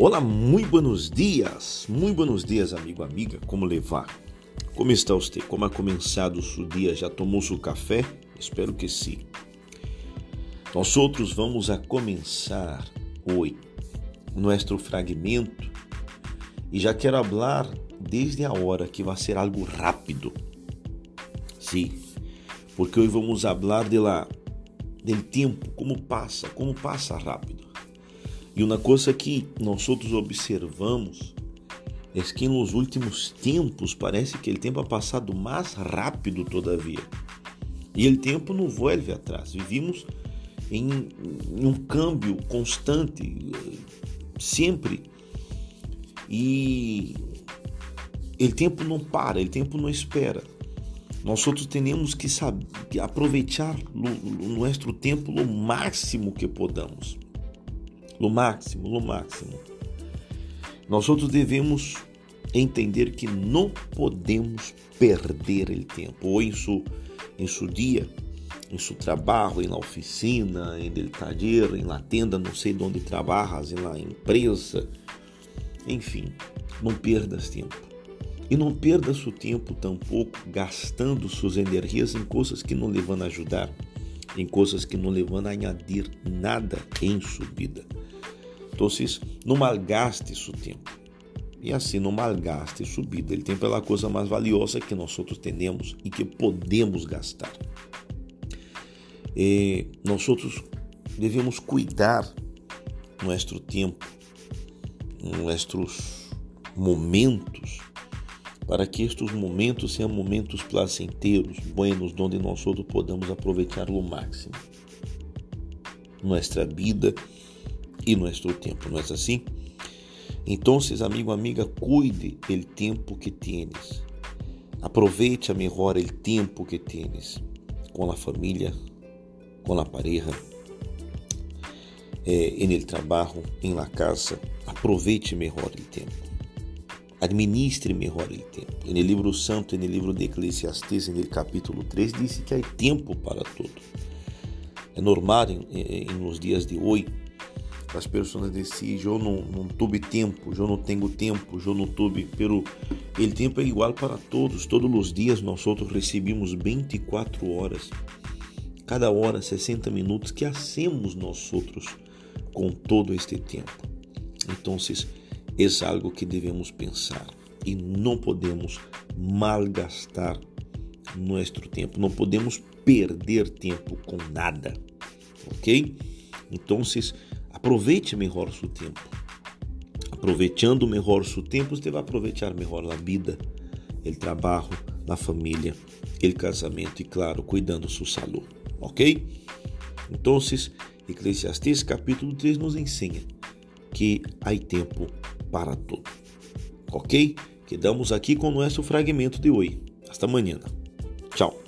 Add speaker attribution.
Speaker 1: Olá, muito buenos dias, muito buenos dias, amigo, amiga, como levar? Como está você? Como ha começado o seu dia? Já tomou seu café? Espero que sim. Nós outros vamos a começar hoje nosso fragmento e já quero falar desde a hora que vai ser algo rápido. Sim, porque hoje vamos falar de la, tempo, como passa, como passa rápido. E uma coisa que nós outros observamos é que nos últimos tempos parece que o tempo ha passado mais rápido todavia. E o tempo não volve atrás. Vivimos em, em um câmbio constante, sempre. E o tempo não para, o tempo não espera. Nós outros temos que saber, aproveitar o nosso tempo o máximo que podamos no máximo, no máximo. Nós outros devemos entender que não podemos perder o tempo, ou em seu, em seu dia, em seu trabalho, la oficina, em el taller, em la tenda, não sei de onde trabalhas, la empresa, enfim, não perdas tempo. E não perda seu tempo tampouco gastando suas energias em coisas que não lhe vão ajudar, em coisas que não lhe vão añadir nada em sua vida. Então, não malgaste seu tempo. E assim, não malgaste sua vida. Ele tempo é a coisa mais valiosa que nós temos e que podemos gastar. E nós devemos cuidar nosso tempo, nossos momentos, para que estes momentos sejam momentos placenteiros, buenos, onde nós podamos aproveitar o máximo. Nossa vida e nosso tempo, não é assim? Então, amigo, amiga, cuide do tempo que tienes. Aproveite melhor o tempo que tienes com a família, com a pareja, eh, en el trabalho, em la casa. Aproveite melhor o tempo. Administre melhor o tempo. No livro santo, no livro de Eclesiastes, no capítulo 3, diz que há tempo para tudo. É normal em, em, nos dias de hoje as pessoas dizem eu não, não tive tempo, eu não tenho tempo, eu não tive, pero o tempo é igual para todos, todos os dias nós outros recebemos 24 horas, cada hora 60 minutos, que hacemos nós outros com todo este tempo? Então, é algo que devemos pensar e não podemos malgastar nosso tempo, não podemos perder tempo com nada, ok? Então, Aproveite melhor o seu tempo. Aproveitando melhor o seu tempo, você vai aproveitar melhor a vida, o trabalho, a família, o casamento e, claro, cuidando sua saúde. Ok? Então, Eclesiastes capítulo 3 nos ensina que há tempo para tudo. Ok? Quedamos aqui com o nosso fragmento de hoje. Hasta amanhã. Tchau.